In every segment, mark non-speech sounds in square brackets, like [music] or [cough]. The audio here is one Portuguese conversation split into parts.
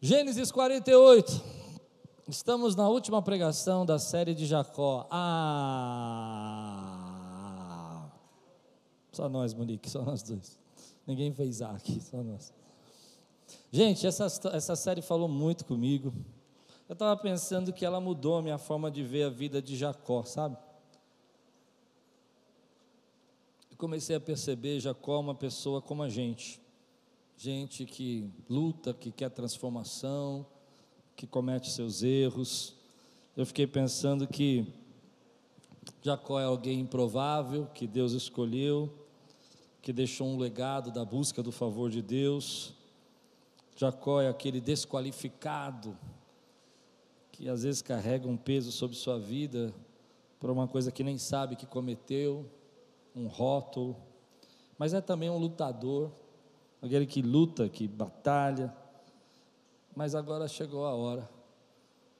Gênesis 48. Estamos na última pregação da série de Jacó. Ah! Só nós, Monique, só nós dois. Ninguém fez A aqui, só nós. Gente, essa, essa série falou muito comigo. Eu estava pensando que ela mudou a minha forma de ver a vida de Jacó, sabe? Eu comecei a perceber Jacó uma pessoa como a gente gente que luta, que quer transformação, que comete seus erros. Eu fiquei pensando que Jacó é alguém improvável, que Deus escolheu, que deixou um legado da busca do favor de Deus. Jacó é aquele desqualificado, que às vezes carrega um peso sobre sua vida por uma coisa que nem sabe que cometeu, um rótulo, mas é também um lutador, aquele que luta, que batalha. Mas agora chegou a hora,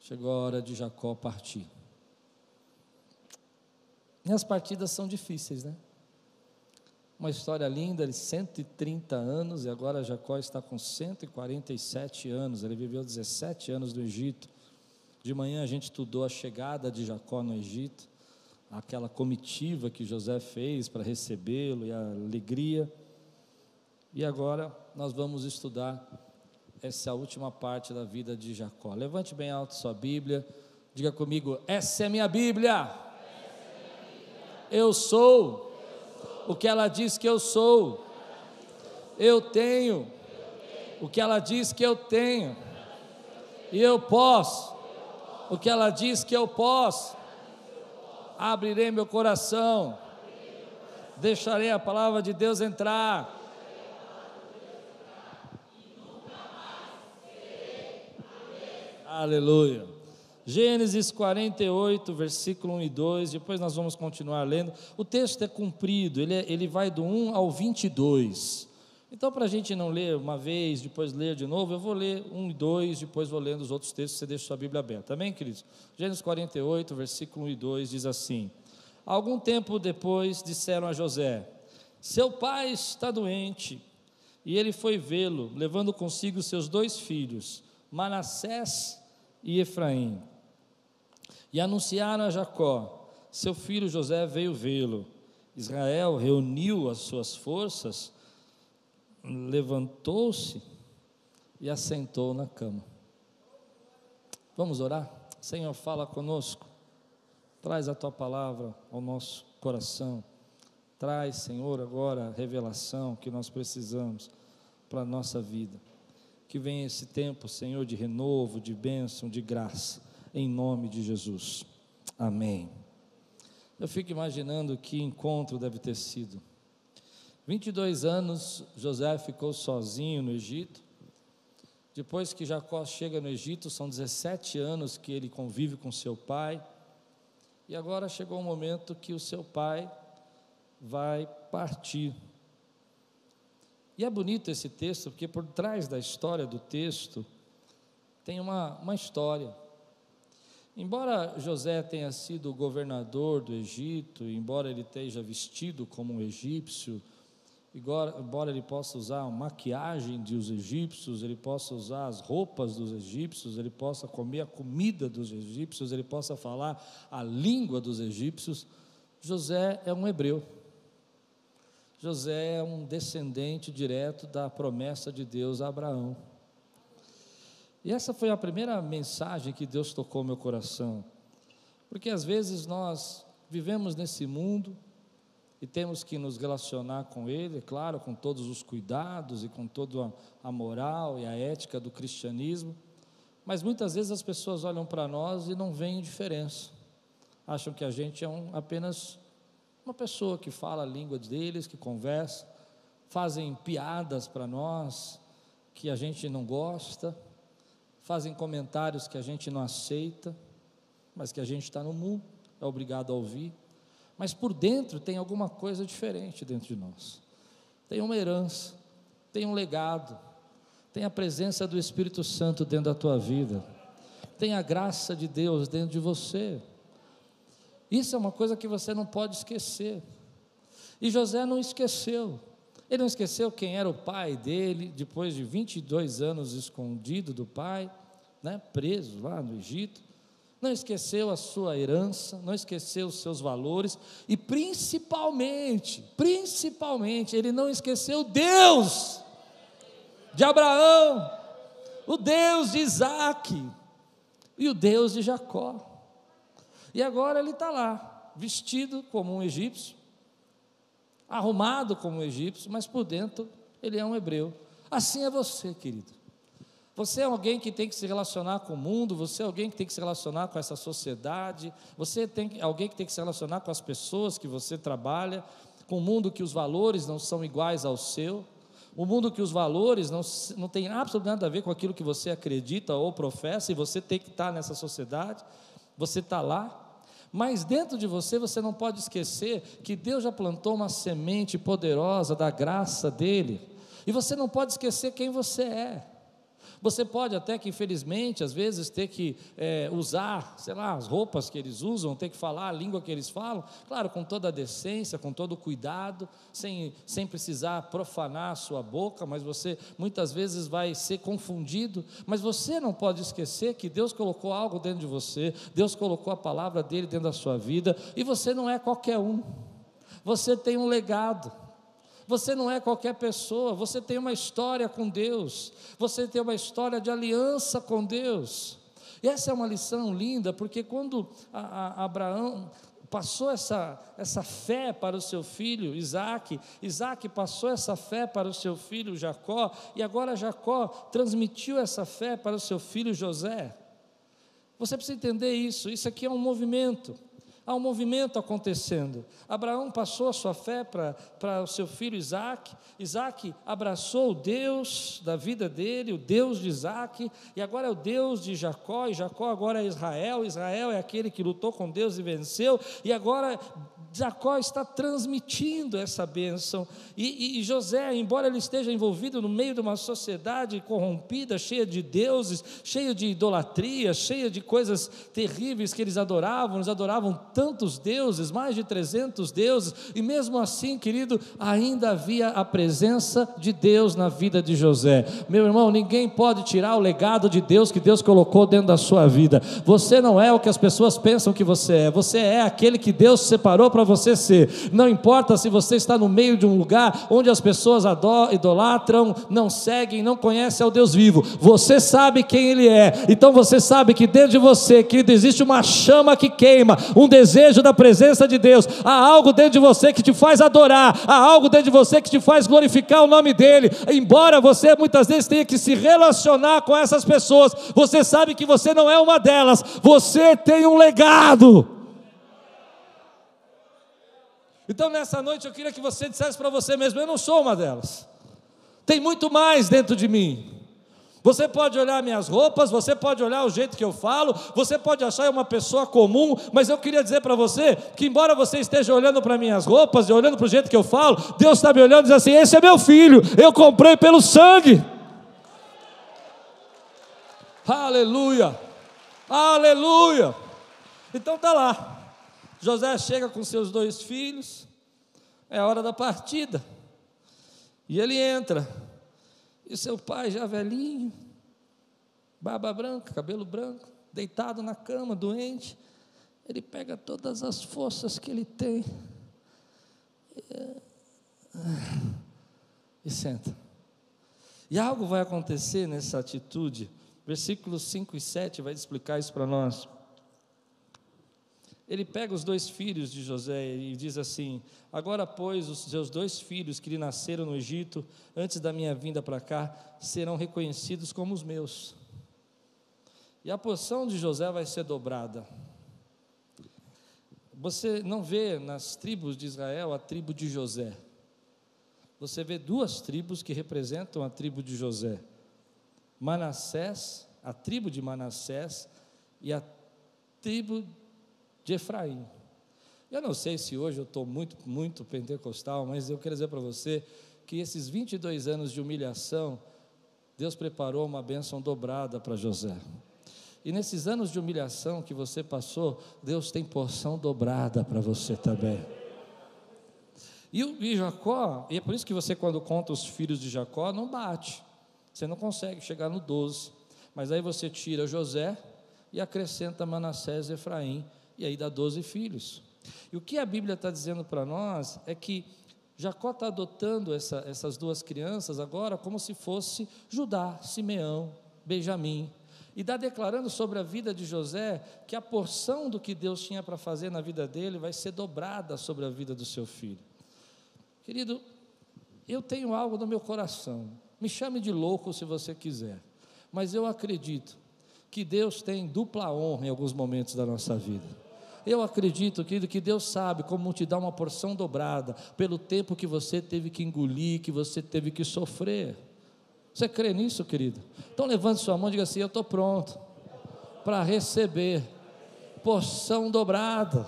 chegou a hora de Jacó partir. E as partidas são difíceis, né? Uma história linda, ele 130 anos e agora Jacó está com 147 anos. Ele viveu 17 anos no Egito. De manhã a gente estudou a chegada de Jacó no Egito, aquela comitiva que José fez para recebê-lo e a alegria. E agora nós vamos estudar essa última parte da vida de Jacó. Levante bem alto sua Bíblia, diga comigo: essa é minha Bíblia. Eu sou o que ela diz que eu sou. Eu tenho o que ela diz que eu tenho. E eu posso o que ela diz que eu posso. Abrirei meu coração. Deixarei a palavra de Deus entrar Aleluia. Gênesis 48, versículo 1 e 2, depois nós vamos continuar lendo. O texto é comprido, ele, é, ele vai do 1 ao 22. Então, para a gente não ler uma vez, depois ler de novo, eu vou ler 1 e 2, depois vou lendo os outros textos, você deixa sua Bíblia aberta. Amém, queridos? Gênesis 48, versículo 1 e 2 diz assim: Algum tempo depois disseram a José: Seu pai está doente. E ele foi vê-lo, levando consigo seus dois filhos, Manassés e Efraim. E anunciaram a Jacó: seu filho José veio vê-lo. Israel reuniu as suas forças, levantou-se e assentou na cama. Vamos orar? Senhor, fala conosco. Traz a tua palavra ao nosso coração. Traz, Senhor, agora a revelação que nós precisamos para a nossa vida. Que venha esse tempo, Senhor, de renovo, de bênção, de graça, em nome de Jesus. Amém. Eu fico imaginando que encontro deve ter sido. 22 anos, José ficou sozinho no Egito. Depois que Jacó chega no Egito, são 17 anos que ele convive com seu pai. E agora chegou o momento que o seu pai vai partir. E é bonito esse texto, porque por trás da história do texto tem uma, uma história. Embora José tenha sido governador do Egito, embora ele esteja vestido como um egípcio, embora ele possa usar a maquiagem dos egípcios, ele possa usar as roupas dos egípcios, ele possa comer a comida dos egípcios, ele possa falar a língua dos egípcios, José é um hebreu. José é um descendente direto da promessa de Deus a Abraão. E essa foi a primeira mensagem que Deus tocou meu coração. Porque às vezes nós vivemos nesse mundo e temos que nos relacionar com ele, é claro, com todos os cuidados e com toda a moral e a ética do cristianismo, mas muitas vezes as pessoas olham para nós e não veem diferença. Acham que a gente é um, apenas uma pessoa que fala a língua deles, que conversa, fazem piadas para nós que a gente não gosta, fazem comentários que a gente não aceita, mas que a gente está no mundo, é obrigado a ouvir. Mas por dentro tem alguma coisa diferente dentro de nós. Tem uma herança, tem um legado, tem a presença do Espírito Santo dentro da tua vida, tem a graça de Deus dentro de você. Isso é uma coisa que você não pode esquecer. E José não esqueceu. Ele não esqueceu quem era o pai dele, depois de 22 anos escondido do pai, né, preso lá no Egito. Não esqueceu a sua herança, não esqueceu os seus valores e principalmente, principalmente, ele não esqueceu Deus de Abraão, o Deus de Isaac e o Deus de Jacó. E agora ele está lá, vestido como um egípcio, arrumado como um egípcio, mas por dentro ele é um hebreu. Assim é você, querido. Você é alguém que tem que se relacionar com o mundo, você é alguém que tem que se relacionar com essa sociedade, você é alguém que tem que se relacionar com as pessoas que você trabalha, com o mundo que os valores não são iguais ao seu, o mundo que os valores não, não tem absolutamente nada a ver com aquilo que você acredita ou professa, e você tem que estar nessa sociedade, você está lá, mas dentro de você, você não pode esquecer que Deus já plantou uma semente poderosa da graça dEle, e você não pode esquecer quem você é. Você pode até que, infelizmente, às vezes ter que é, usar, sei lá, as roupas que eles usam, ter que falar a língua que eles falam, claro, com toda a decência, com todo o cuidado, sem, sem precisar profanar a sua boca, mas você muitas vezes vai ser confundido. Mas você não pode esquecer que Deus colocou algo dentro de você, Deus colocou a palavra dele dentro da sua vida, e você não é qualquer um, você tem um legado. Você não é qualquer pessoa, você tem uma história com Deus, você tem uma história de aliança com Deus. E essa é uma lição linda, porque quando a, a Abraão passou essa, essa fé para o seu filho Isaac, Isaac passou essa fé para o seu filho Jacó, e agora Jacó transmitiu essa fé para o seu filho José. Você precisa entender isso, isso aqui é um movimento. Há um movimento acontecendo. Abraão passou a sua fé para o seu filho Isaac. Isaac abraçou o Deus da vida dele, o Deus de Isaac, e agora é o Deus de Jacó, e Jacó agora é Israel. Israel é aquele que lutou com Deus e venceu, e agora Jacó está transmitindo essa bênção. E, e, e, José, embora ele esteja envolvido no meio de uma sociedade corrompida, cheia de deuses, cheia de idolatria, cheia de coisas terríveis que eles adoravam, eles adoravam tantos deuses, mais de 300 deuses, e mesmo assim, querido, ainda havia a presença de Deus na vida de José. Meu irmão, ninguém pode tirar o legado de Deus que Deus colocou dentro da sua vida. Você não é o que as pessoas pensam que você é, você é aquele que Deus separou para você ser. Não importa se você está no meio de um lugar onde as pessoas idolatram, não seguem, não conhecem ao Deus vivo. Você sabe quem Ele é. Então você sabe que dentro de você, querido, existe uma chama que queima, um desejo da presença de Deus. Há algo dentro de você que te faz adorar, há algo dentro de você que te faz glorificar o nome dEle. Embora você muitas vezes tenha que se relacionar com essas pessoas, você sabe que você não é uma delas. Você tem um legado. Então nessa noite eu queria que você dissesse para você mesmo: eu não sou uma delas. Tem muito mais dentro de mim. Você pode olhar minhas roupas, você pode olhar o jeito que eu falo, você pode achar uma pessoa comum, mas eu queria dizer para você que, embora você esteja olhando para minhas roupas e olhando para o jeito que eu falo, Deus está me olhando e diz assim: Esse é meu filho, eu comprei pelo sangue. Aleluia, aleluia. Então tá lá. José chega com seus dois filhos, é hora da partida. E ele entra. E seu pai já velhinho, barba branca, cabelo branco, deitado na cama, doente. Ele pega todas as forças que ele tem e senta. E algo vai acontecer nessa atitude. Versículos 5 e 7 vai explicar isso para nós ele pega os dois filhos de José e diz assim: Agora, pois, os seus dois filhos que lhe nasceram no Egito, antes da minha vinda para cá, serão reconhecidos como os meus. E a porção de José vai ser dobrada. Você não vê nas tribos de Israel a tribo de José. Você vê duas tribos que representam a tribo de José: Manassés, a tribo de Manassés, e a tribo de Efraim. Eu não sei se hoje eu estou muito, muito pentecostal, mas eu quero dizer para você que esses 22 anos de humilhação, Deus preparou uma bênção dobrada para José. E nesses anos de humilhação que você passou, Deus tem porção dobrada para você também. E, e Jacó, e é por isso que você, quando conta os filhos de Jacó, não bate. Você não consegue chegar no 12. Mas aí você tira José e acrescenta Manassés e Efraim, e aí dá 12 filhos. E o que a Bíblia está dizendo para nós é que Jacó está adotando essa, essas duas crianças agora como se fosse Judá, Simeão, Benjamim. E está declarando sobre a vida de José que a porção do que Deus tinha para fazer na vida dele vai ser dobrada sobre a vida do seu filho. Querido, eu tenho algo no meu coração. Me chame de louco se você quiser. Mas eu acredito que Deus tem dupla honra em alguns momentos da nossa vida. Eu acredito, querido, que Deus sabe como te dar uma porção dobrada pelo tempo que você teve que engolir, que você teve que sofrer. Você crê nisso, querido? Então levante sua mão e diga assim: Eu estou pronto para receber porção dobrada.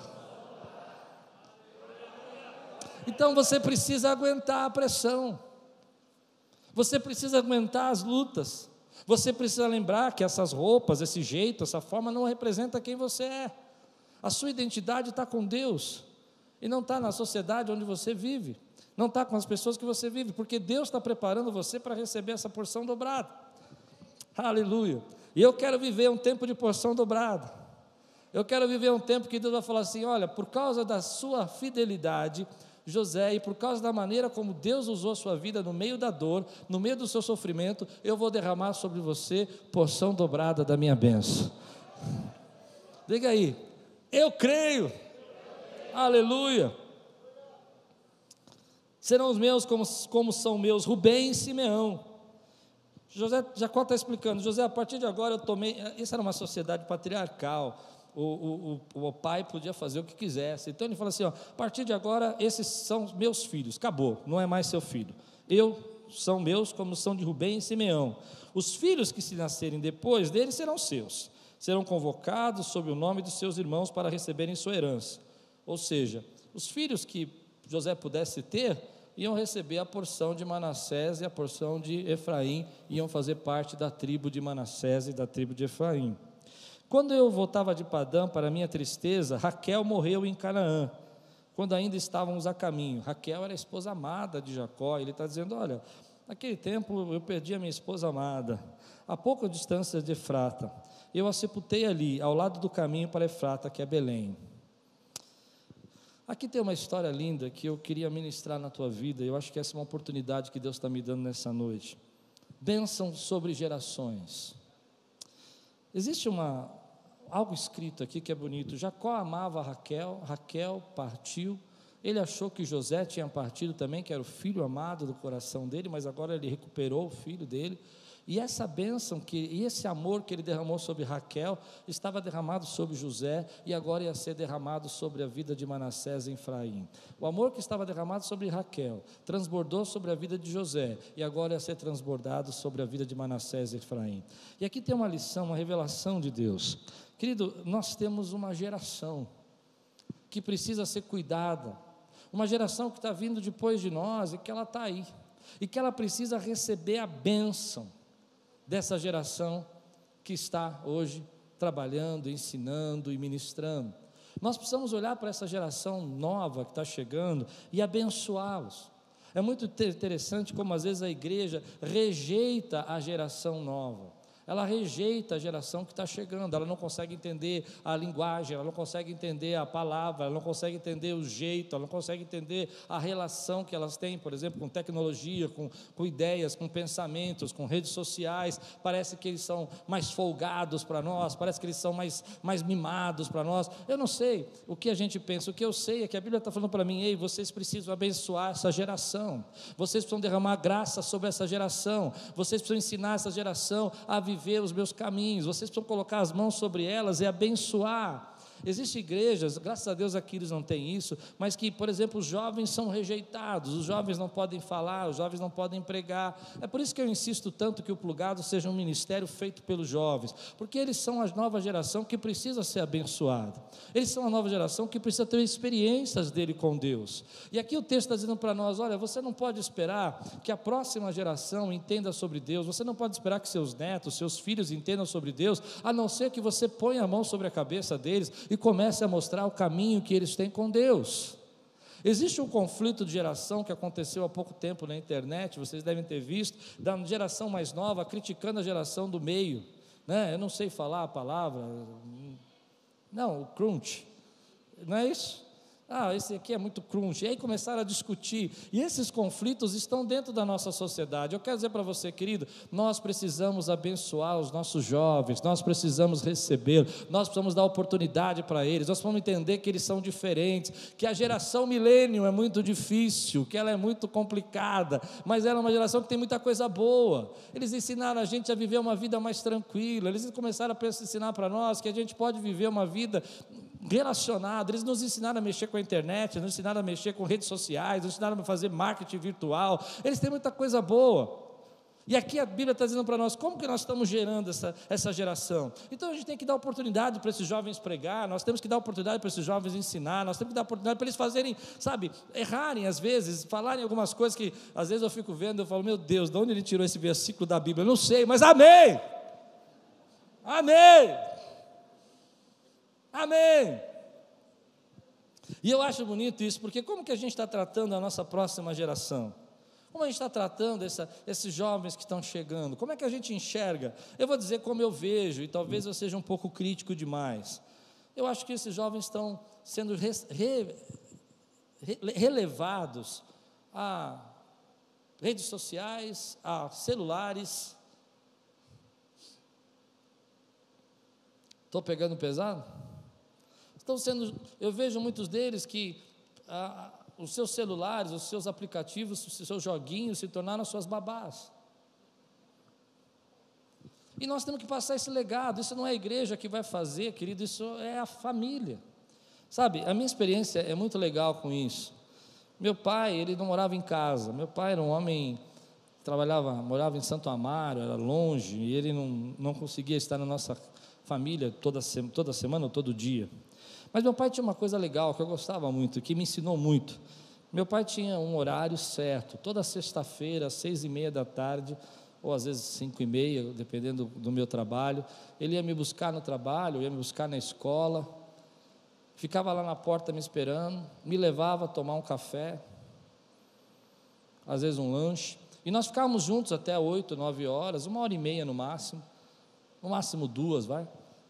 Então você precisa aguentar a pressão, você precisa aguentar as lutas, você precisa lembrar que essas roupas, esse jeito, essa forma não representa quem você é. A sua identidade está com Deus e não está na sociedade onde você vive, não está com as pessoas que você vive, porque Deus está preparando você para receber essa porção dobrada. Aleluia. E eu quero viver um tempo de porção dobrada. Eu quero viver um tempo que Deus vai falar assim: olha, por causa da sua fidelidade, José, e por causa da maneira como Deus usou a sua vida no meio da dor, no meio do seu sofrimento, eu vou derramar sobre você porção dobrada da minha bênção. Diga aí, eu creio. Aleluia. Serão os meus como, como são meus Rubem e Simeão. José, Jacó está explicando, José, a partir de agora eu tomei. Isso era uma sociedade patriarcal. O, o, o, pai podia fazer o que quisesse. Então ele fala assim: ó, a partir de agora, esses são meus filhos, acabou, não é mais seu filho. Eu são meus, como são de Rubem e Simeão. Os filhos que se nascerem depois dele serão seus serão convocados sob o nome dos seus irmãos para receberem sua herança. Ou seja, os filhos que José pudesse ter iam receber a porção de Manassés e a porção de Efraim, iam fazer parte da tribo de Manassés e da tribo de Efraim. Quando eu voltava de Padã, para minha tristeza, Raquel morreu em Canaã, quando ainda estávamos a caminho. Raquel era a esposa amada de Jacó, ele está dizendo: Olha, naquele tempo eu perdi a minha esposa amada, a pouca distância de Frata eu a sepultei ali, ao lado do caminho para Efrata, que é Belém. Aqui tem uma história linda que eu queria ministrar na tua vida, eu acho que essa é uma oportunidade que Deus está me dando nessa noite. Bênção sobre gerações. Existe uma, algo escrito aqui que é bonito. Jacó amava Raquel, Raquel partiu. Ele achou que José tinha partido também, que era o filho amado do coração dele, mas agora ele recuperou o filho dele. E essa bênção, que, e esse amor que ele derramou sobre Raquel, estava derramado sobre José e agora ia ser derramado sobre a vida de Manassés e Efraim. O amor que estava derramado sobre Raquel transbordou sobre a vida de José e agora ia ser transbordado sobre a vida de Manassés e Efraim. E aqui tem uma lição, uma revelação de Deus. Querido, nós temos uma geração que precisa ser cuidada, uma geração que está vindo depois de nós e que ela está aí, e que ela precisa receber a bênção dessa geração que está hoje trabalhando, ensinando e ministrando. Nós precisamos olhar para essa geração nova que está chegando e abençoá-los. É muito interessante como às vezes a igreja rejeita a geração nova ela rejeita a geração que está chegando, ela não consegue entender a linguagem, ela não consegue entender a palavra, ela não consegue entender o jeito, ela não consegue entender a relação que elas têm, por exemplo, com tecnologia, com, com ideias, com pensamentos, com redes sociais. Parece que eles são mais folgados para nós, parece que eles são mais, mais mimados para nós. Eu não sei o que a gente pensa, o que eu sei é que a Bíblia está falando para mim, ei, vocês precisam abençoar essa geração, vocês precisam derramar graça sobre essa geração, vocês precisam ensinar essa geração a viver viver os meus caminhos, vocês precisam colocar as mãos sobre elas e abençoar. Existem igrejas, graças a Deus aqui eles não têm isso, mas que, por exemplo, os jovens são rejeitados, os jovens não podem falar, os jovens não podem pregar. É por isso que eu insisto tanto que o plugado seja um ministério feito pelos jovens, porque eles são a nova geração que precisa ser abençoada. Eles são a nova geração que precisa ter experiências dele com Deus. E aqui o texto está dizendo para nós: olha, você não pode esperar que a próxima geração entenda sobre Deus, você não pode esperar que seus netos, seus filhos entendam sobre Deus, a não ser que você ponha a mão sobre a cabeça deles e comece a mostrar o caminho que eles têm com Deus. Existe um conflito de geração que aconteceu há pouco tempo na internet, vocês devem ter visto, da geração mais nova criticando a geração do meio. Né? Eu não sei falar a palavra. Não, o crunch. Não é isso? Ah, esse aqui é muito crunch. E aí começaram a discutir. E esses conflitos estão dentro da nossa sociedade. Eu quero dizer para você, querido, nós precisamos abençoar os nossos jovens, nós precisamos receber, nós precisamos dar oportunidade para eles, nós precisamos entender que eles são diferentes, que a geração milênio é muito difícil, que ela é muito complicada, mas ela é uma geração que tem muita coisa boa. Eles ensinaram a gente a viver uma vida mais tranquila, eles começaram a ensinar para nós que a gente pode viver uma vida relacionado, eles nos ensinaram a mexer com a internet, nos ensinaram a mexer com redes sociais, nos ensinaram a fazer marketing virtual, eles têm muita coisa boa. E aqui a Bíblia está dizendo para nós como que nós estamos gerando essa, essa geração. Então a gente tem que dar oportunidade para esses jovens pregar, nós temos que dar oportunidade para esses jovens ensinar, nós temos que dar oportunidade para eles fazerem, sabe, errarem às vezes, falarem algumas coisas que às vezes eu fico vendo, eu falo, meu Deus, de onde ele tirou esse versículo da Bíblia? Eu não sei, mas amém! Amém! Amém. E eu acho bonito isso, porque como que a gente está tratando a nossa próxima geração? Como a gente está tratando essa, esses jovens que estão chegando? Como é que a gente enxerga? Eu vou dizer como eu vejo, e talvez eu seja um pouco crítico demais. Eu acho que esses jovens estão sendo re, re, re, relevados a redes sociais, a celulares. Estou pegando pesado? Estão sendo, eu vejo muitos deles que ah, os seus celulares, os seus aplicativos, os seus joguinhos se tornaram suas babás. E nós temos que passar esse legado. Isso não é a igreja que vai fazer, querido, isso é a família. Sabe, a minha experiência é muito legal com isso. Meu pai, ele não morava em casa. Meu pai era um homem trabalhava, morava em Santo Amaro, era longe, e ele não, não conseguia estar na nossa família toda, toda semana ou todo dia. Mas meu pai tinha uma coisa legal que eu gostava muito, que me ensinou muito. Meu pai tinha um horário certo, toda sexta-feira, às seis e meia da tarde, ou às vezes cinco e meia, dependendo do meu trabalho. Ele ia me buscar no trabalho, ia me buscar na escola, ficava lá na porta me esperando, me levava a tomar um café, às vezes um lanche, e nós ficávamos juntos até oito, nove horas, uma hora e meia no máximo, no máximo duas, vai.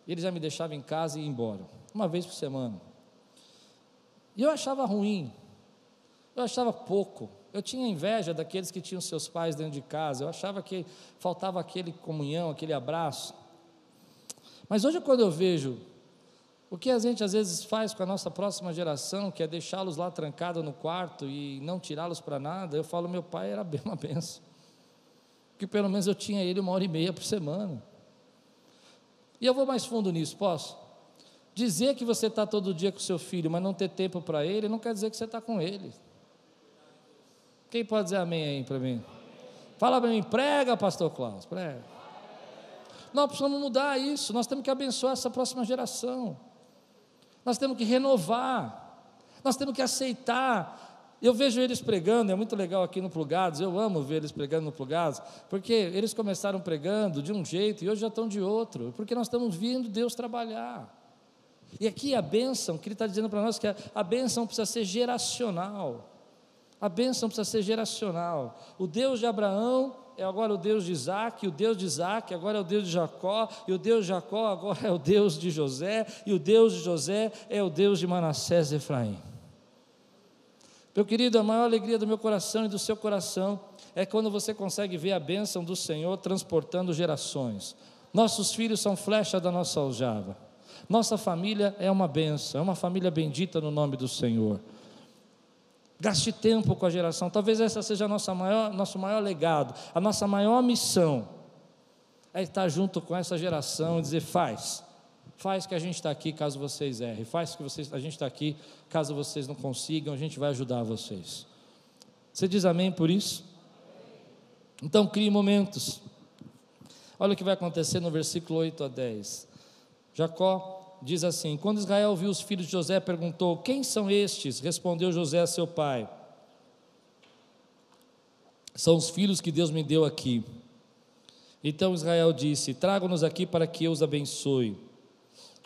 Ele já me deixava em casa e ia embora uma vez por semana. E eu achava ruim, eu achava pouco. Eu tinha inveja daqueles que tinham seus pais dentro de casa, eu achava que faltava aquele comunhão, aquele abraço. Mas hoje, quando eu vejo o que a gente às vezes faz com a nossa próxima geração, que é deixá-los lá trancados no quarto e não tirá-los para nada, eu falo: meu pai era bem uma benção, que pelo menos eu tinha ele uma hora e meia por semana. E eu vou mais fundo nisso, posso? Dizer que você está todo dia com seu filho, mas não ter tempo para ele, não quer dizer que você está com ele. Quem pode dizer amém aí para mim? Fala para mim, prega, pastor Klaus, prega. Nós precisamos mudar isso, nós temos que abençoar essa próxima geração. Nós temos que renovar, nós temos que aceitar. Eu vejo eles pregando, é muito legal aqui no Plugados, eu amo ver eles pregando no Plugados, porque eles começaram pregando de um jeito e hoje já estão de outro, porque nós estamos vendo Deus trabalhar. E aqui a bênção, que ele está dizendo para nós que a, a bênção precisa ser geracional. A bênção precisa ser geracional. O Deus de Abraão é agora o Deus de Isaac, o Deus de Isaac agora é o Deus de Jacó, e o Deus de Jacó agora é o Deus de José, e o Deus de José é o Deus de Manassés e Efraim. Meu querido, a maior alegria do meu coração e do seu coração é quando você consegue ver a bênção do Senhor transportando gerações. Nossos filhos são flecha da nossa aljava. Nossa família é uma benção, é uma família bendita no nome do Senhor. Gaste tempo com a geração, talvez essa seja nossa maior, nosso maior legado, a nossa maior missão é estar junto com essa geração e dizer: faz, faz que a gente está aqui caso vocês errem, faz que vocês, a gente está aqui caso vocês não consigam, a gente vai ajudar vocês. Você diz amém por isso? Então crie momentos. Olha o que vai acontecer no versículo 8 a 10. Jacó diz assim: Quando Israel viu os filhos de José, perguntou: Quem são estes? Respondeu José a seu pai: São os filhos que Deus me deu aqui. Então Israel disse: Traga-nos aqui para que eu os abençoe.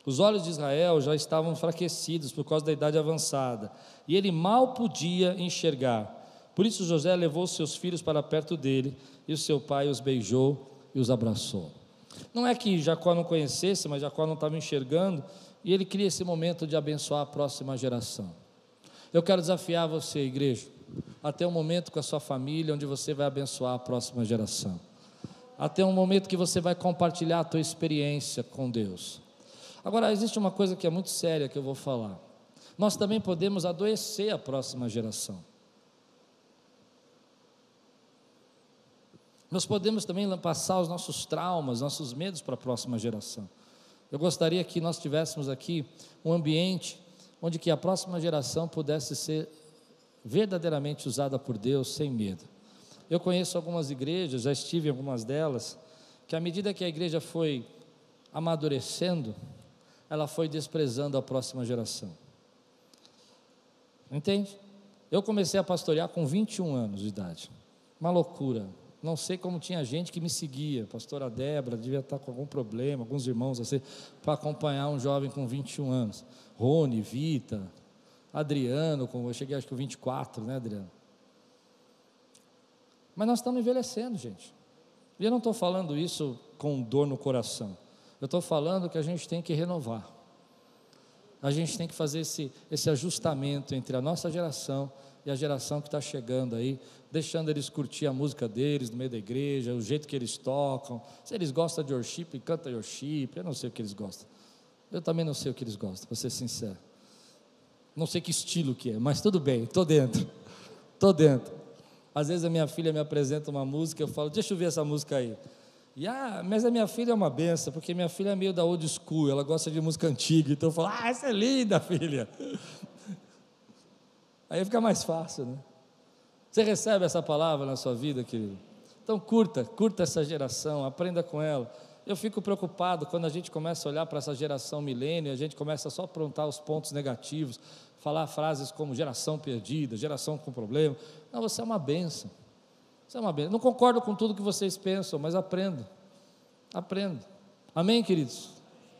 Os olhos de Israel já estavam enfraquecidos por causa da idade avançada, e ele mal podia enxergar. Por isso José levou seus filhos para perto dele, e o seu pai os beijou e os abraçou. Não é que Jacó não conhecesse, mas Jacó não estava enxergando, e ele queria esse momento de abençoar a próxima geração. Eu quero desafiar você, igreja, até um momento com a sua família, onde você vai abençoar a próxima geração. Até um momento que você vai compartilhar a tua experiência com Deus. Agora, existe uma coisa que é muito séria que eu vou falar. Nós também podemos adoecer a próxima geração. Nós podemos também passar os nossos traumas, nossos medos para a próxima geração. Eu gostaria que nós tivéssemos aqui um ambiente onde que a próxima geração pudesse ser verdadeiramente usada por Deus sem medo. Eu conheço algumas igrejas, já estive em algumas delas, que à medida que a igreja foi amadurecendo, ela foi desprezando a próxima geração. Entende? Eu comecei a pastorear com 21 anos de idade. Uma loucura. Não sei como tinha gente que me seguia. Pastora Débora devia estar com algum problema, alguns irmãos assim, para acompanhar um jovem com 21 anos. Rony, Vita, Adriano, eu cheguei acho que com 24, né, Adriano? Mas nós estamos envelhecendo, gente. E eu não estou falando isso com dor no coração. Eu estou falando que a gente tem que renovar. A gente tem que fazer esse, esse ajustamento entre a nossa geração e a geração que está chegando aí, deixando eles curtir a música deles no meio da igreja, o jeito que eles tocam. Se eles gostam de worship, canta worship, eu não sei o que eles gostam. Eu também não sei o que eles gostam, para ser sincero. Não sei que estilo que é, mas tudo bem, estou dentro. [laughs] Estou dentro. Às vezes a minha filha me apresenta uma música, eu falo, deixa eu ver essa música aí. E, ah, mas a minha filha é uma benção, porque minha filha é meio da old school, ela gosta de música antiga, então eu falo, ah, essa é linda, filha. [laughs] Aí fica mais fácil, né? Você recebe essa palavra na sua vida, querido? Então curta, curta essa geração, aprenda com ela. Eu fico preocupado quando a gente começa a olhar para essa geração milênio, a gente começa só a aprontar os pontos negativos, falar frases como geração perdida, geração com problema. Não, você é uma benção. Você é uma benção. Não concordo com tudo que vocês pensam, mas aprenda. Aprenda. Amém, queridos?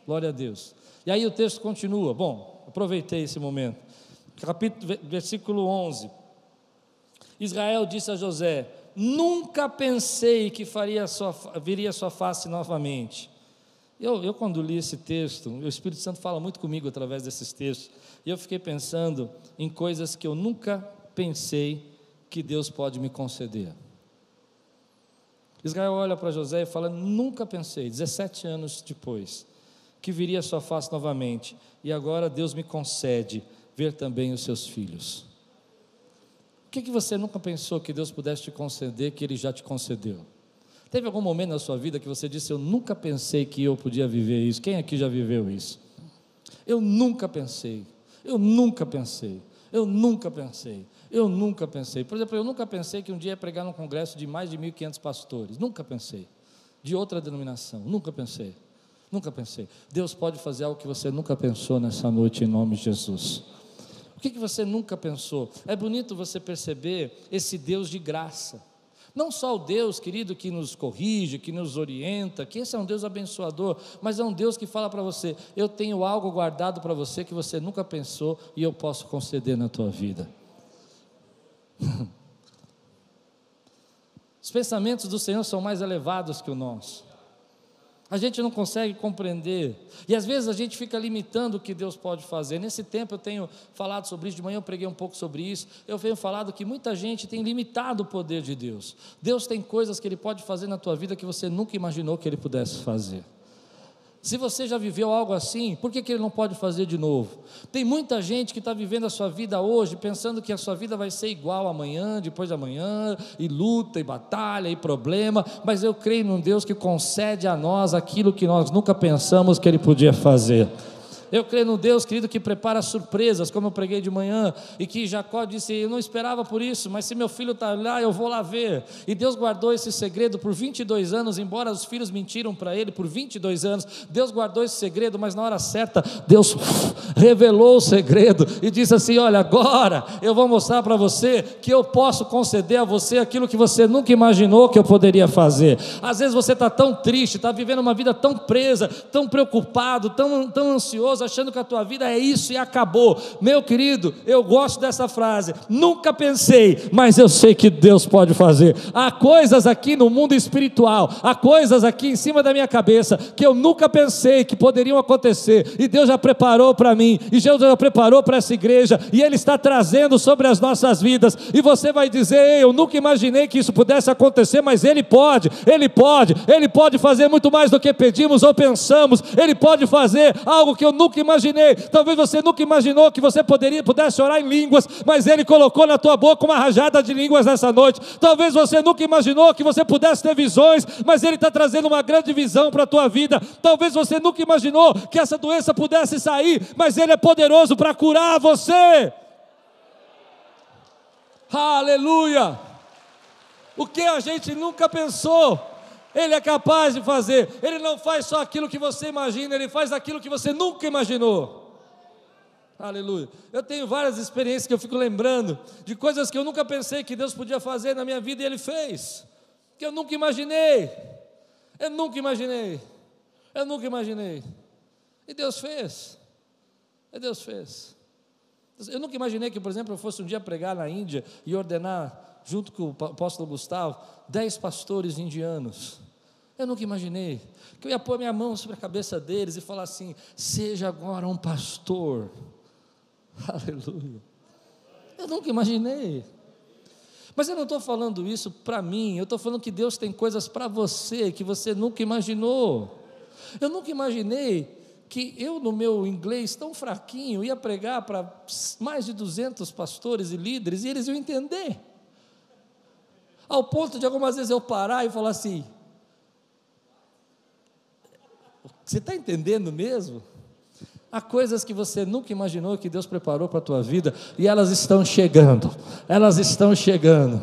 Glória a Deus. E aí o texto continua. Bom, aproveitei esse momento. Capítulo, versículo 11. Israel disse a José: Nunca pensei que faria sua, viria sua face novamente. Eu, eu, quando li esse texto, o Espírito Santo fala muito comigo através desses textos, e eu fiquei pensando em coisas que eu nunca pensei que Deus pode me conceder. Israel olha para José e fala: Nunca pensei, 17 anos depois, que viria sua face novamente, e agora Deus me concede ver também os seus filhos. Que, que você nunca pensou que Deus pudesse te conceder, que Ele já te concedeu? Teve algum momento na sua vida que você disse: Eu nunca pensei que eu podia viver isso? Quem aqui já viveu isso? Eu nunca pensei, eu nunca pensei, eu nunca pensei. Eu nunca pensei. Por exemplo, eu nunca pensei que um dia ia pregar num congresso de mais de 1.500 pastores. Nunca pensei. De outra denominação. Nunca pensei. Nunca pensei. Deus pode fazer algo que você nunca pensou nessa noite, em nome de Jesus. O que, que você nunca pensou? É bonito você perceber esse Deus de graça. Não só o Deus, querido, que nos corrige, que nos orienta, que esse é um Deus abençoador, mas é um Deus que fala para você: eu tenho algo guardado para você que você nunca pensou e eu posso conceder na tua vida. [laughs] Os pensamentos do Senhor são mais elevados que o nosso. A gente não consegue compreender. E às vezes a gente fica limitando o que Deus pode fazer. Nesse tempo eu tenho falado sobre isso, de manhã eu preguei um pouco sobre isso. Eu venho falado que muita gente tem limitado o poder de Deus. Deus tem coisas que Ele pode fazer na tua vida que você nunca imaginou que Ele pudesse fazer. Se você já viveu algo assim, por que, que ele não pode fazer de novo? Tem muita gente que está vivendo a sua vida hoje pensando que a sua vida vai ser igual amanhã, depois de amanhã, e luta, e batalha, e problema, mas eu creio num Deus que concede a nós aquilo que nós nunca pensamos que Ele podia fazer. Eu creio no Deus, querido, que prepara surpresas, como eu preguei de manhã, e que Jacó disse: Eu não esperava por isso, mas se meu filho está lá, eu vou lá ver. E Deus guardou esse segredo por 22 anos, embora os filhos mentiram para ele por 22 anos. Deus guardou esse segredo, mas na hora certa, Deus revelou o segredo e disse assim: Olha, agora eu vou mostrar para você que eu posso conceder a você aquilo que você nunca imaginou que eu poderia fazer. Às vezes você está tão triste, está vivendo uma vida tão presa, tão preocupado, tão, tão ansioso, achando que a tua vida é isso e acabou. Meu querido, eu gosto dessa frase. Nunca pensei, mas eu sei que Deus pode fazer. Há coisas aqui no mundo espiritual, há coisas aqui em cima da minha cabeça que eu nunca pensei que poderiam acontecer, e Deus já preparou para mim, e Deus já preparou para essa igreja, e Ele está trazendo sobre as nossas vidas. E você vai dizer: Eu nunca imaginei que isso pudesse acontecer, mas Ele pode, Ele pode, Ele pode fazer muito mais do que pedimos ou pensamos, Ele pode fazer algo que eu nunca imaginei. Talvez você nunca imaginou que você poderia, pudesse orar em línguas, mas Ele colocou na tua boca uma rajada de línguas nessa noite. Talvez você nunca imaginou que você pudesse ter visões, mas Ele está trazendo uma grande visão para a tua vida. Talvez você nunca imaginou que essa doença pudesse sair, mas Ele é poderoso para curar você. Aleluia! O que a gente nunca pensou, Ele é capaz de fazer. Ele não faz só aquilo que você imagina, Ele faz aquilo que você nunca imaginou. Aleluia. Eu tenho várias experiências que eu fico lembrando de coisas que eu nunca pensei que Deus podia fazer na minha vida e Ele fez, que eu nunca imaginei. Eu nunca imaginei. Eu nunca imaginei. E Deus fez. E Deus fez. Eu nunca imaginei que, por exemplo, eu fosse um dia pregar na Índia e ordenar, junto com o apóstolo Gustavo, dez pastores indianos. Eu nunca imaginei que eu ia pôr minha mão sobre a cabeça deles e falar assim: seja agora um pastor. [laughs] Aleluia. Eu nunca imaginei. Mas eu não estou falando isso para mim, eu estou falando que Deus tem coisas para você que você nunca imaginou. Eu nunca imaginei que eu, no meu inglês tão fraquinho, ia pregar para mais de 200 pastores e líderes e eles iam entender. Ao ponto de algumas vezes eu parar e falar assim: Você está entendendo mesmo? Há coisas que você nunca imaginou que Deus preparou para a tua vida e elas estão chegando, elas estão chegando.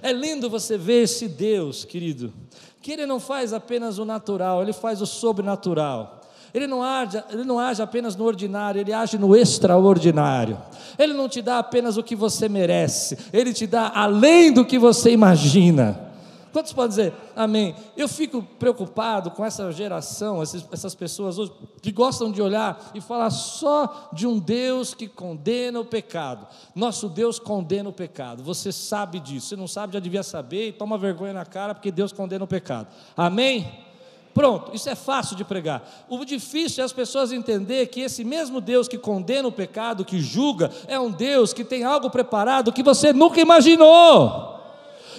É lindo você ver esse Deus, querido, que Ele não faz apenas o natural, Ele faz o sobrenatural. Ele não, age, ele não age apenas no ordinário, ele age no extraordinário. Ele não te dá apenas o que você merece, ele te dá além do que você imagina. Quantos podem dizer amém? Eu fico preocupado com essa geração, essas pessoas hoje, que gostam de olhar e falar só de um Deus que condena o pecado. Nosso Deus condena o pecado. Você sabe disso. Se não sabe, já devia saber e toma vergonha na cara porque Deus condena o pecado. Amém? Pronto, isso é fácil de pregar. O difícil é as pessoas entender que esse mesmo Deus que condena o pecado, que julga, é um Deus que tem algo preparado que você nunca imaginou.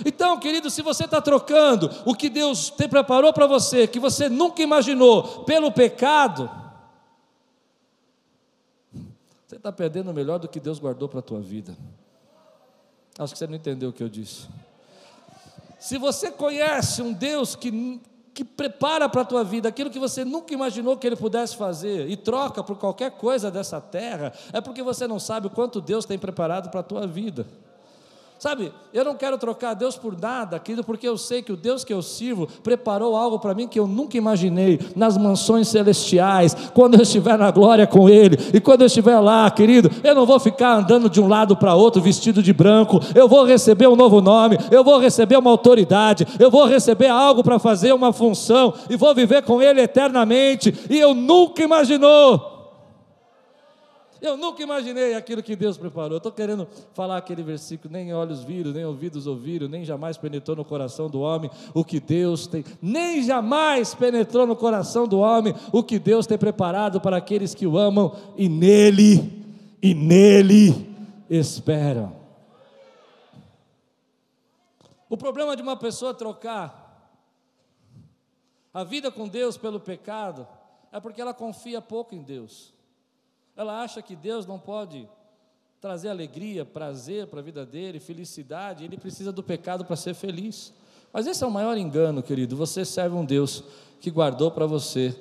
Então, querido, se você está trocando o que Deus te preparou para você, que você nunca imaginou, pelo pecado, você está perdendo o melhor do que Deus guardou para a tua vida. Acho que você não entendeu o que eu disse. Se você conhece um Deus que, que prepara para a tua vida aquilo que você nunca imaginou que Ele pudesse fazer e troca por qualquer coisa dessa terra, é porque você não sabe o quanto Deus tem preparado para a tua vida. Sabe, eu não quero trocar Deus por nada, querido, porque eu sei que o Deus que eu sirvo preparou algo para mim que eu nunca imaginei nas mansões celestiais, quando eu estiver na glória com Ele, e quando eu estiver lá, querido, eu não vou ficar andando de um lado para outro vestido de branco, eu vou receber um novo nome, eu vou receber uma autoridade, eu vou receber algo para fazer uma função, e vou viver com Ele eternamente, e eu nunca imaginou eu nunca imaginei aquilo que Deus preparou. Estou querendo falar aquele versículo: nem olhos viram, nem ouvidos ouviram, nem jamais penetrou no coração do homem o que Deus tem, nem jamais penetrou no coração do homem o que Deus tem preparado para aqueles que o amam e nele, e nele esperam. O problema de uma pessoa trocar a vida com Deus pelo pecado é porque ela confia pouco em Deus. Ela acha que Deus não pode trazer alegria, prazer para a vida dele, felicidade, ele precisa do pecado para ser feliz. Mas esse é o maior engano, querido. Você serve um Deus que guardou para você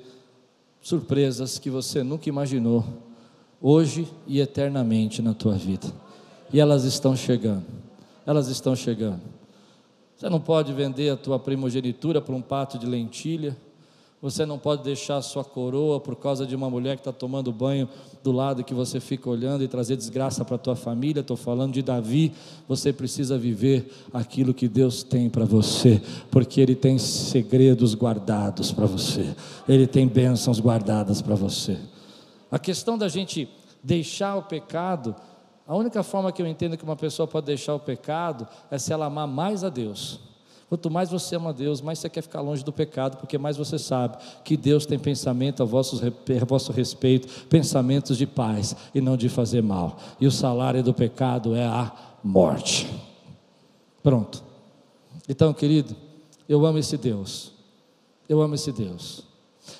surpresas que você nunca imaginou, hoje e eternamente na tua vida. E elas estão chegando. Elas estão chegando. Você não pode vender a tua primogenitura por um pato de lentilha. Você não pode deixar sua coroa por causa de uma mulher que está tomando banho do lado que você fica olhando e trazer desgraça para a tua família. Estou falando de Davi. Você precisa viver aquilo que Deus tem para você, porque Ele tem segredos guardados para você, Ele tem bênçãos guardadas para você. A questão da gente deixar o pecado, a única forma que eu entendo que uma pessoa pode deixar o pecado é se ela amar mais a Deus. Quanto mais você ama Deus, mais você quer ficar longe do pecado, porque mais você sabe que Deus tem pensamento a vosso, a vosso respeito, pensamentos de paz e não de fazer mal. E o salário do pecado é a morte. Pronto. Então, querido, eu amo esse Deus. Eu amo esse Deus.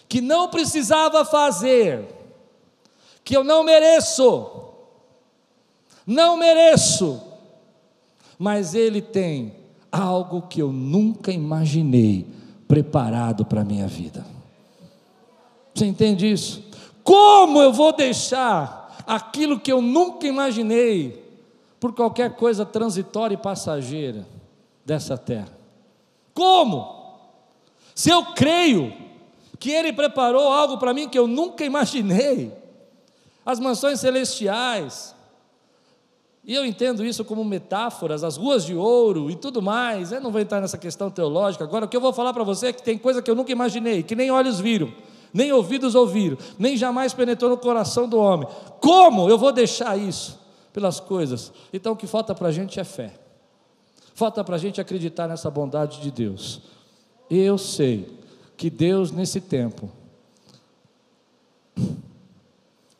Que não precisava fazer, que eu não mereço, não mereço, mas Ele tem algo que eu nunca imaginei preparado para a minha vida. Você entende isso? Como eu vou deixar aquilo que eu nunca imaginei por qualquer coisa transitória e passageira dessa terra? Como? Se eu creio que Ele preparou algo para mim que eu nunca imaginei, as mansões celestiais, e eu entendo isso como metáforas, as ruas de ouro e tudo mais. Eu não vou entrar nessa questão teológica. Agora, o que eu vou falar para você é que tem coisa que eu nunca imaginei, que nem olhos viram, nem ouvidos ouviram, nem jamais penetrou no coração do homem. Como eu vou deixar isso pelas coisas? Então, o que falta para a gente é fé. Falta para a gente acreditar nessa bondade de Deus. Eu sei que Deus, nesse tempo,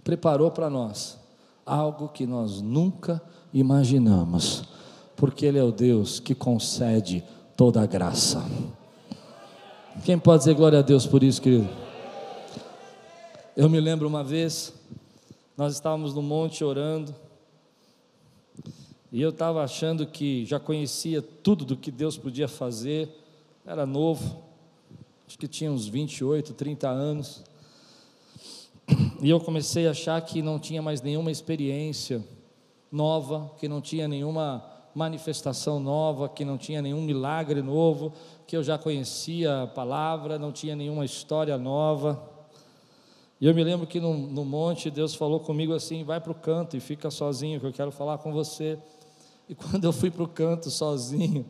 preparou para nós algo que nós nunca imaginamos, porque Ele é o Deus que concede toda a graça. Quem pode dizer glória a Deus por isso, querido? Eu me lembro uma vez, nós estávamos no monte orando, e eu estava achando que já conhecia tudo do que Deus podia fazer, era novo, acho que tinha uns 28, 30 anos, e eu comecei a achar que não tinha mais nenhuma experiência nova, que não tinha nenhuma manifestação nova, que não tinha nenhum milagre novo, que eu já conhecia a palavra, não tinha nenhuma história nova. E eu me lembro que no, no monte Deus falou comigo assim: vai para o canto e fica sozinho, que eu quero falar com você. E [laughs] quando eu fui para o canto sozinho,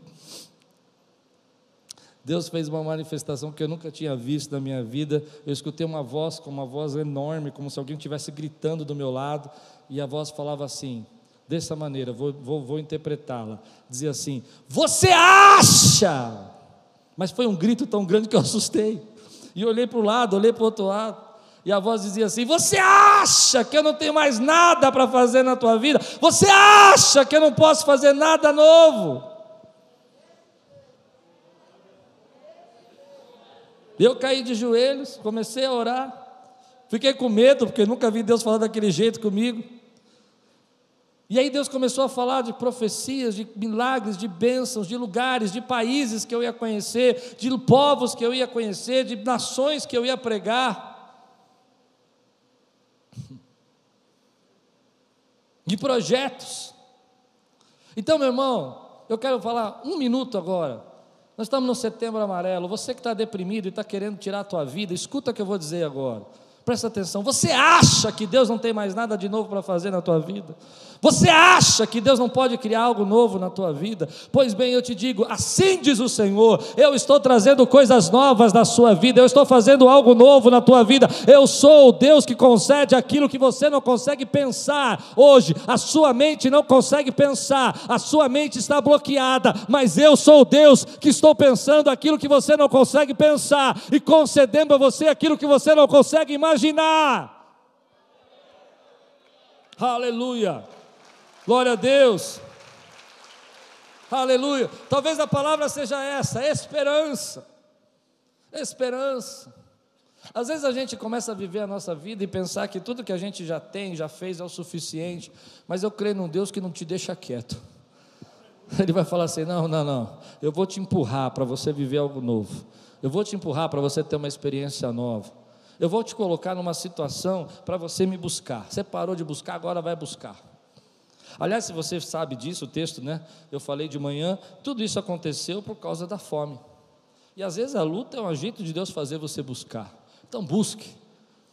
Deus fez uma manifestação que eu nunca tinha visto na minha vida. Eu escutei uma voz, com uma voz enorme, como se alguém estivesse gritando do meu lado, e a voz falava assim: dessa maneira, vou, vou, vou interpretá-la. Dizia assim: Você acha? Mas foi um grito tão grande que eu assustei. E olhei para o lado, olhei para o outro lado. E a voz dizia assim: Você acha que eu não tenho mais nada para fazer na tua vida? Você acha que eu não posso fazer nada novo? Eu caí de joelhos, comecei a orar. Fiquei com medo, porque nunca vi Deus falar daquele jeito comigo. E aí Deus começou a falar de profecias, de milagres, de bênçãos, de lugares, de países que eu ia conhecer, de povos que eu ia conhecer, de nações que eu ia pregar. [laughs] De projetos. Então, meu irmão, eu quero falar um minuto agora. Nós estamos no setembro amarelo. Você que está deprimido e está querendo tirar a tua vida, escuta o que eu vou dizer agora. Presta atenção. Você acha que Deus não tem mais nada de novo para fazer na tua vida? Você acha que Deus não pode criar algo novo na tua vida? Pois bem, eu te digo, assim diz o Senhor: eu estou trazendo coisas novas na sua vida, eu estou fazendo algo novo na tua vida. Eu sou o Deus que concede aquilo que você não consegue pensar hoje. A sua mente não consegue pensar, a sua mente está bloqueada, mas eu sou o Deus que estou pensando aquilo que você não consegue pensar e concedendo a você aquilo que você não consegue imaginar. Aleluia. Glória a Deus. Aleluia. Talvez a palavra seja essa: esperança. Esperança. Às vezes a gente começa a viver a nossa vida e pensar que tudo que a gente já tem, já fez é o suficiente, mas eu creio num Deus que não te deixa quieto. [laughs] Ele vai falar assim: não, não, não, eu vou te empurrar para você viver algo novo, eu vou te empurrar para você ter uma experiência nova. Eu vou te colocar numa situação para você me buscar. Você parou de buscar, agora vai buscar. Aliás, se você sabe disso, o texto, né? Eu falei de manhã, tudo isso aconteceu por causa da fome. E às vezes a luta é um jeito de Deus fazer você buscar. Então busque.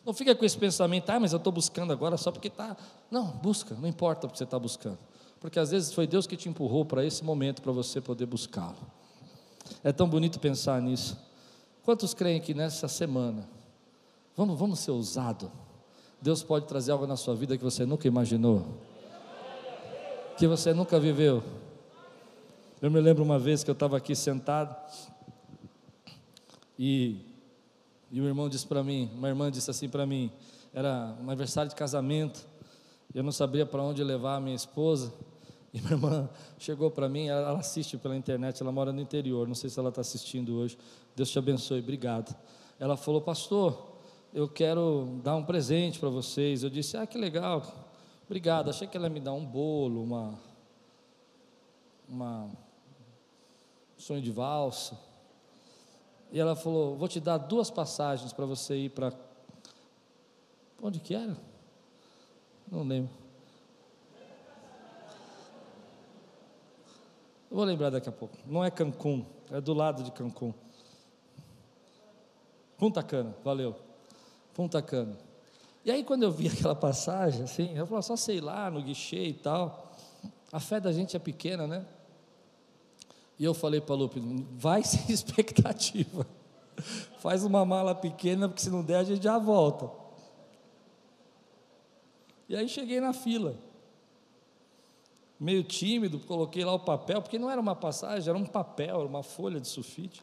Não fica com esse pensamento, ah, mas eu estou buscando agora só porque está. Não, busca, não importa o que você está buscando. Porque às vezes foi Deus que te empurrou para esse momento para você poder buscá-lo. É tão bonito pensar nisso. Quantos creem que nessa semana, vamos, vamos ser ousado, Deus pode trazer algo na sua vida que você nunca imaginou, que você nunca viveu. Eu me lembro uma vez que eu estava aqui sentado e, e o irmão disse para mim, uma irmã disse assim para mim, era um aniversário de casamento, eu não sabia para onde levar a minha esposa. E minha irmã chegou para mim, ela assiste pela internet, ela mora no interior, não sei se ela está assistindo hoje. Deus te abençoe, obrigado. Ela falou, pastor, eu quero dar um presente para vocês. Eu disse, ah, que legal, obrigado. Achei que ela ia me dar um bolo, uma, uma um sonho de valsa. E ela falou, vou te dar duas passagens para você ir para. Onde que era? Não lembro. Eu vou lembrar daqui a pouco. Não é Cancún, é do lado de Cancún. Punta Cana, valeu. Punta Cana. E aí quando eu vi [laughs] aquela passagem, assim, eu falei, só sei lá, no guichê e tal. A fé da gente é pequena, né? E eu falei para Lupe, vai [laughs] sem expectativa. Faz uma mala pequena, porque se não der a gente já volta. E aí cheguei na fila meio tímido, coloquei lá o papel, porque não era uma passagem, era um papel, era uma folha de sulfite.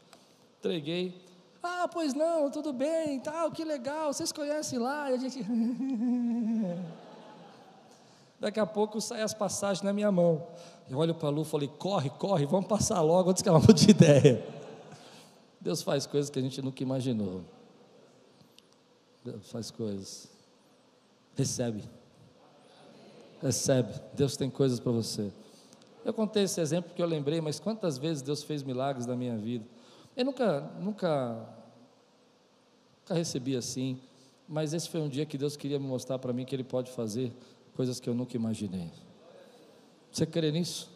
Entreguei. Ah, pois não, tudo bem, tal, que legal, vocês conhecem lá, e a gente. [laughs] Daqui a pouco saem as passagens na minha mão. Eu olho para a Lu e falei: corre, corre, vamos passar logo antes que ela [laughs] mude de ideia. Deus faz coisas que a gente nunca imaginou. Deus faz coisas. Recebe. Recebe, Deus tem coisas para você. Eu contei esse exemplo porque eu lembrei, mas quantas vezes Deus fez milagres na minha vida? Eu nunca, nunca, nunca recebi assim, mas esse foi um dia que Deus queria me mostrar para mim que Ele pode fazer coisas que eu nunca imaginei. Você crê nisso?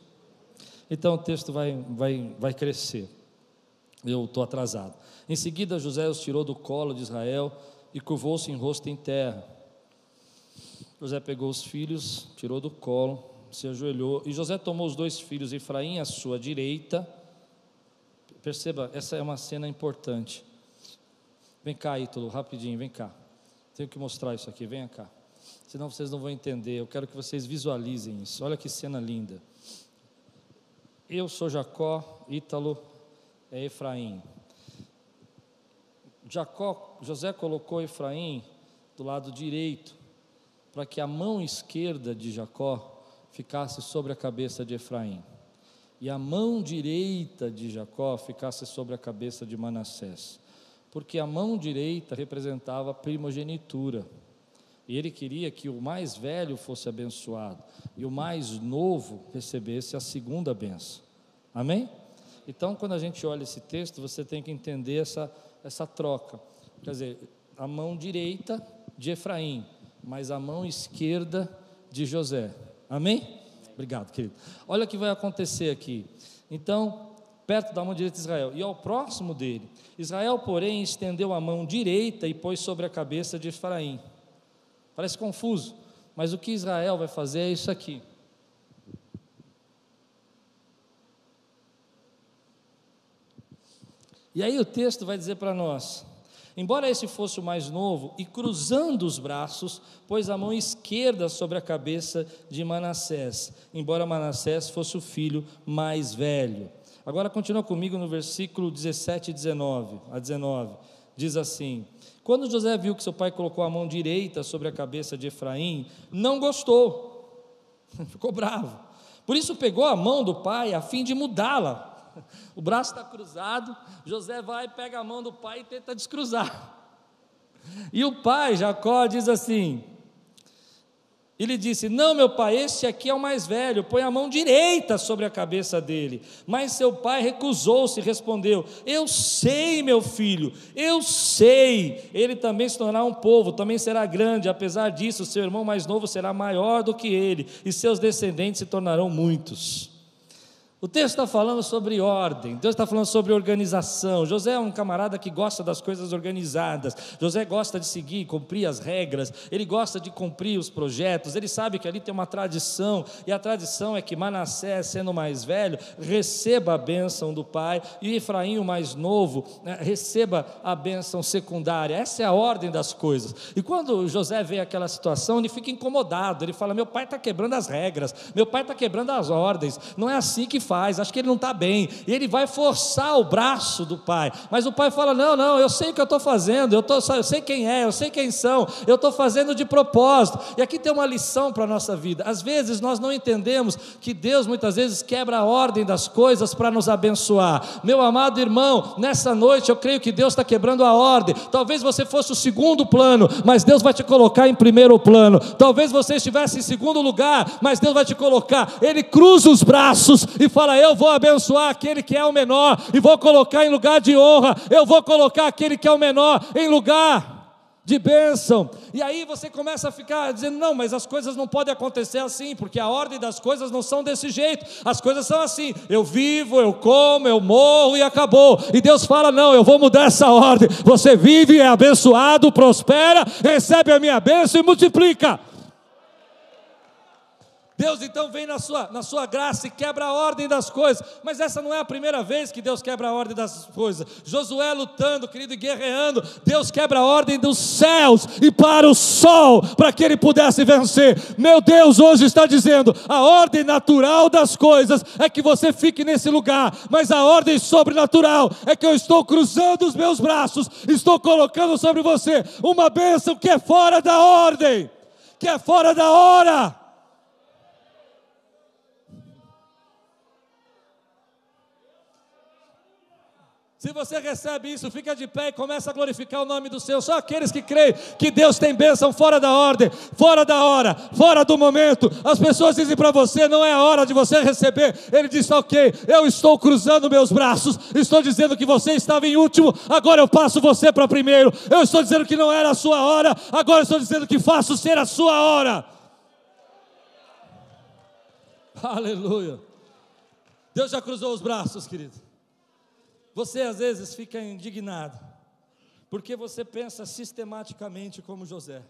Então o texto vai, vai, vai crescer. Eu estou atrasado. Em seguida, José os tirou do colo de Israel e curvou-se em rosto em terra. José pegou os filhos, tirou do colo, se ajoelhou, e José tomou os dois filhos, Efraim à sua direita. Perceba, essa é uma cena importante. Vem cá, Ítalo, rapidinho, vem cá. Tenho que mostrar isso aqui, venha cá. Senão vocês não vão entender. Eu quero que vocês visualizem isso. Olha que cena linda. Eu sou Jacó, Ítalo é Efraim. Jacó, José colocou Efraim do lado direito para que a mão esquerda de Jacó ficasse sobre a cabeça de Efraim e a mão direita de Jacó ficasse sobre a cabeça de Manassés, porque a mão direita representava primogenitura. E ele queria que o mais velho fosse abençoado e o mais novo recebesse a segunda benção. Amém? Então, quando a gente olha esse texto, você tem que entender essa, essa troca. Quer dizer, a mão direita de Efraim mas a mão esquerda de José. Amém? Obrigado, querido. Olha o que vai acontecer aqui. Então, perto da mão direita de Israel, e ao próximo dele. Israel, porém, estendeu a mão direita e pôs sobre a cabeça de Efraim. Parece confuso, mas o que Israel vai fazer é isso aqui. E aí o texto vai dizer para nós: Embora esse fosse o mais novo, e cruzando os braços, pôs a mão esquerda sobre a cabeça de Manassés, embora Manassés fosse o filho mais velho. Agora continua comigo no versículo 17 e 19, a 19. Diz assim: Quando José viu que seu pai colocou a mão direita sobre a cabeça de Efraim, não gostou, [laughs] ficou bravo. Por isso pegou a mão do pai a fim de mudá-la [laughs] o braço está cruzado, José vai, pega a mão do pai e tenta descruzar. E o pai, Jacó, diz assim: Ele disse: Não, meu pai, este aqui é o mais velho, põe a mão direita sobre a cabeça dele. Mas seu pai recusou-se e respondeu: Eu sei, meu filho, eu sei. Ele também se tornará um povo, também será grande. Apesar disso, seu irmão mais novo será maior do que ele, e seus descendentes se tornarão muitos. O texto está falando sobre ordem, Deus está falando sobre organização. José é um camarada que gosta das coisas organizadas. José gosta de seguir, cumprir as regras, ele gosta de cumprir os projetos, ele sabe que ali tem uma tradição, e a tradição é que Manassés, sendo mais velho, receba a bênção do pai, e Efraim, o mais novo, né, receba a bênção secundária. Essa é a ordem das coisas. E quando José vê aquela situação, ele fica incomodado, ele fala: Meu pai está quebrando as regras, meu pai está quebrando as ordens, não é assim que faz faz, acho que ele não está bem, e ele vai forçar o braço do pai, mas o pai fala: Não, não, eu sei o que eu estou fazendo, eu, tô, eu sei quem é, eu sei quem são, eu estou fazendo de propósito, e aqui tem uma lição para a nossa vida, às vezes nós não entendemos que Deus muitas vezes quebra a ordem das coisas para nos abençoar, meu amado irmão, nessa noite eu creio que Deus está quebrando a ordem, talvez você fosse o segundo plano, mas Deus vai te colocar em primeiro plano, talvez você estivesse em segundo lugar, mas Deus vai te colocar, Ele cruza os braços e fala, fala: Eu vou abençoar aquele que é o menor e vou colocar em lugar de honra, eu vou colocar aquele que é o menor em lugar de bênção. E aí você começa a ficar dizendo: não, mas as coisas não podem acontecer assim, porque a ordem das coisas não são desse jeito. As coisas são assim: eu vivo, eu como, eu morro e acabou. E Deus fala: não, eu vou mudar essa ordem. Você vive, é abençoado, prospera, recebe a minha bênção e multiplica. Deus então vem na sua, na sua graça e quebra a ordem das coisas. Mas essa não é a primeira vez que Deus quebra a ordem das coisas. Josué lutando, querido, e guerreando. Deus quebra a ordem dos céus e para o sol, para que ele pudesse vencer. Meu Deus hoje está dizendo: a ordem natural das coisas é que você fique nesse lugar, mas a ordem sobrenatural é que eu estou cruzando os meus braços, estou colocando sobre você uma bênção que é fora da ordem, que é fora da hora. Se você recebe isso, fica de pé e começa a glorificar o nome do Senhor. Só aqueles que creem que Deus tem bênção fora da ordem, fora da hora, fora do momento. As pessoas dizem para você: não é a hora de você receber. Ele diz: ok, eu estou cruzando meus braços, estou dizendo que você estava em último, agora eu passo você para primeiro. Eu estou dizendo que não era a sua hora, agora estou dizendo que faço ser a sua hora. Aleluia. Deus já cruzou os braços, querido. Você às vezes fica indignado, porque você pensa sistematicamente como José.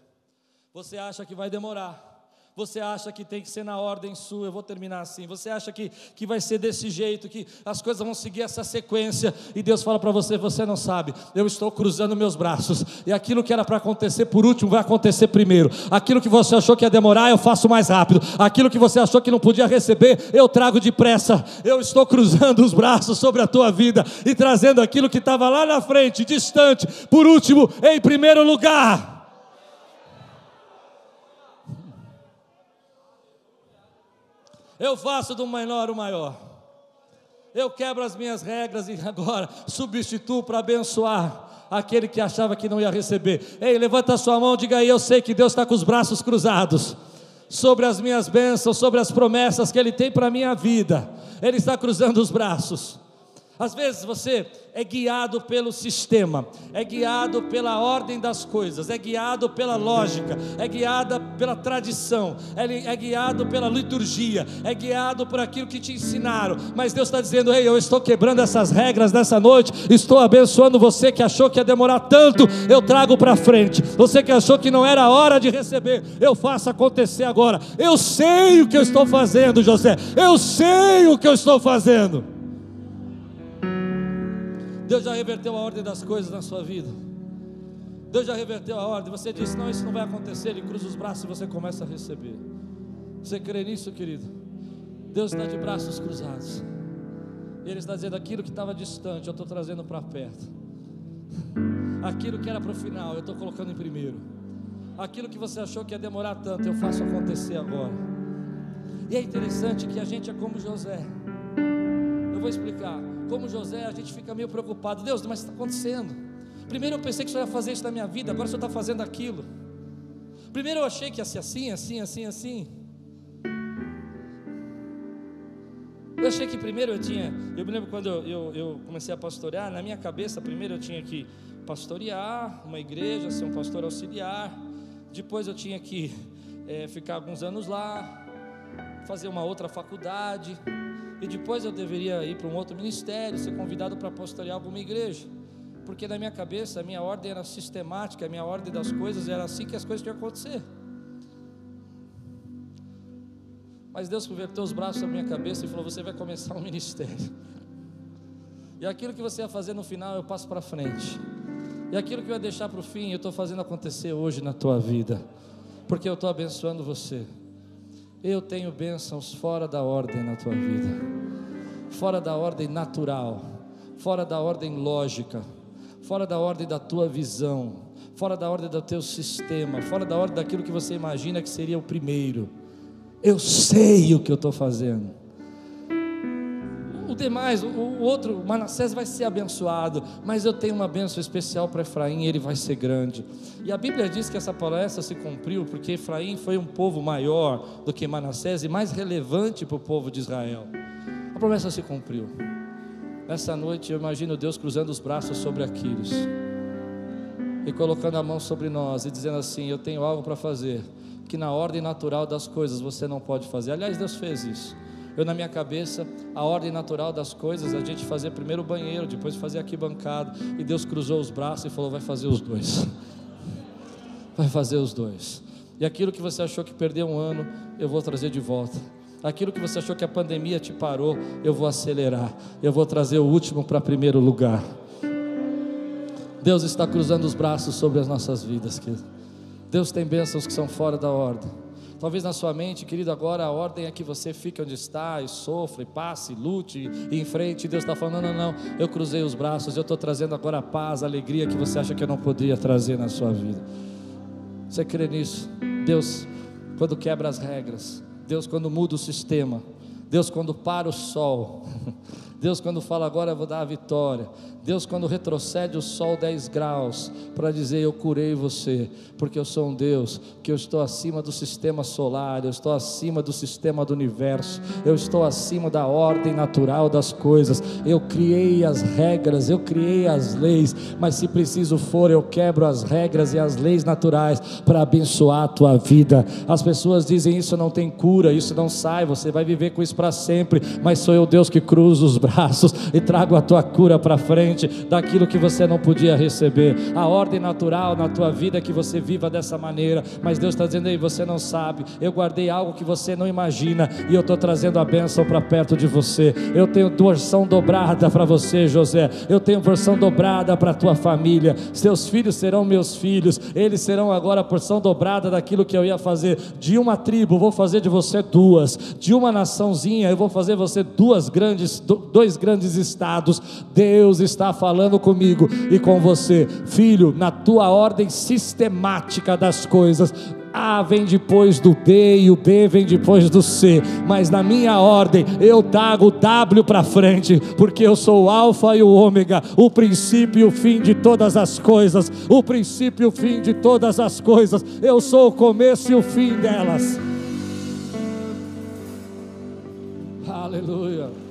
Você acha que vai demorar, você acha que tem que ser na ordem sua, eu vou terminar assim. Você acha que, que vai ser desse jeito, que as coisas vão seguir essa sequência, e Deus fala para você: você não sabe, eu estou cruzando meus braços, e aquilo que era para acontecer por último vai acontecer primeiro. Aquilo que você achou que ia demorar, eu faço mais rápido. Aquilo que você achou que não podia receber, eu trago depressa. Eu estou cruzando os braços sobre a tua vida e trazendo aquilo que estava lá na frente, distante, por último, em primeiro lugar. Eu faço do menor o maior. Eu quebro as minhas regras e agora substituo para abençoar aquele que achava que não ia receber. Ei, levanta a sua mão, diga aí, eu sei que Deus está com os braços cruzados sobre as minhas bênçãos, sobre as promessas que Ele tem para a minha vida. Ele está cruzando os braços. Às vezes você é guiado pelo sistema, é guiado pela ordem das coisas, é guiado pela lógica, é guiado pela tradição, é, é guiado pela liturgia, é guiado por aquilo que te ensinaram. Mas Deus está dizendo: Ei, eu estou quebrando essas regras nessa noite, estou abençoando você que achou que ia demorar tanto, eu trago para frente. Você que achou que não era hora de receber, eu faço acontecer agora. Eu sei o que eu estou fazendo, José, eu sei o que eu estou fazendo. Deus já reverteu a ordem das coisas na sua vida. Deus já reverteu a ordem. Você disse: Não, isso não vai acontecer. Ele cruza os braços e você começa a receber. Você crê nisso, querido? Deus está de braços cruzados. E Ele está dizendo: Aquilo que estava distante, eu estou trazendo para perto. [laughs] Aquilo que era para o final, eu estou colocando em primeiro. Aquilo que você achou que ia demorar tanto, eu faço acontecer agora. E é interessante que a gente é como José. Eu vou explicar como José, a gente fica meio preocupado. Deus, mas está acontecendo. Primeiro eu pensei que o Senhor ia fazer isso na minha vida, agora o Senhor está fazendo aquilo. Primeiro eu achei que ia ser assim, assim, assim, assim. Eu achei que primeiro eu tinha, eu me lembro quando eu, eu, eu, comecei a pastorear, na minha cabeça, primeiro eu tinha que pastorear uma igreja, ser um pastor auxiliar, depois eu tinha que é, ficar alguns anos lá, fazer uma outra faculdade, e depois eu deveria ir para um outro ministério, ser convidado para pastorear alguma igreja, porque na minha cabeça a minha ordem era sistemática, a minha ordem das coisas era assim que as coisas tinham que acontecer. Mas Deus converteu os braços na minha cabeça e falou: Você vai começar um ministério. E aquilo que você vai fazer no final, eu passo para frente. E aquilo que eu ia deixar para o fim, eu estou fazendo acontecer hoje na tua vida. Porque eu estou abençoando você. Eu tenho bênçãos fora da ordem na tua vida. Fora da ordem natural. Fora da ordem lógica. Fora da ordem da tua visão. Fora da ordem do teu sistema. Fora da ordem daquilo que você imagina que seria o primeiro eu sei o que eu estou fazendo. O demais, o, o outro, Manassés vai ser abençoado, mas eu tenho uma bênção especial para Efraim, ele vai ser grande. E a Bíblia diz que essa promessa se cumpriu porque Efraim foi um povo maior do que Manassés e mais relevante para o povo de Israel. A promessa se cumpriu. Nessa noite eu imagino Deus cruzando os braços sobre Aquiles e colocando a mão sobre nós e dizendo assim: Eu tenho algo para fazer que na ordem natural das coisas você não pode fazer. Aliás, Deus fez isso. Eu, na minha cabeça, a ordem natural das coisas, a gente fazer primeiro o banheiro, depois fazer aqui bancada, e Deus cruzou os braços e falou: vai fazer os dois. [laughs] Vai fazer os dois. E aquilo que você achou que perdeu um ano, eu vou trazer de volta. Aquilo que você achou que a pandemia te parou, eu vou acelerar. Eu vou trazer o último para primeiro lugar. Deus está cruzando os braços sobre as nossas vidas, querido. Deus tem bênçãos que são fora da ordem. Talvez na sua mente, querido, agora a ordem é que você fique onde está e sofra, e passe, lute e enfrente. Deus está falando: não, não, eu cruzei os braços, eu estou trazendo agora a paz, a alegria que você acha que eu não poderia trazer na sua vida. Você crê nisso? Deus, quando quebra as regras, Deus, quando muda o sistema, Deus, quando para o sol, [laughs] Deus, quando fala agora eu vou dar a vitória, Deus, quando retrocede o sol 10 graus para dizer eu curei você, porque eu sou um Deus que eu estou acima do sistema solar, eu estou acima do sistema do universo, eu estou acima da ordem natural das coisas. Eu criei as regras, eu criei as leis, mas se preciso for, eu quebro as regras e as leis naturais para abençoar a tua vida. As pessoas dizem isso não tem cura, isso não sai, você vai viver com isso para sempre, mas sou eu Deus que cruzo os braços e trago a tua cura para frente daquilo que você não podia receber. A ordem natural na tua vida é que você viva dessa maneira, mas Deus está dizendo aí, você não sabe. Eu guardei algo que você não imagina e eu estou trazendo a bênção para perto de você. Eu tenho porção dobrada para você, José. Eu tenho porção dobrada para a tua família. Seus filhos serão meus filhos. Eles serão agora a porção dobrada daquilo que eu ia fazer. De uma tribo, vou fazer de você duas. De uma naçãozinha, eu vou fazer você duas grandes, dois grandes estados. Deus está está falando comigo e com você, filho, na tua ordem sistemática das coisas. A vem depois do B e o B vem depois do C, mas na minha ordem eu trago o W para frente, porque eu sou o Alfa e o Ômega, o princípio e o fim de todas as coisas, o princípio e o fim de todas as coisas, eu sou o começo e o fim delas. Aleluia.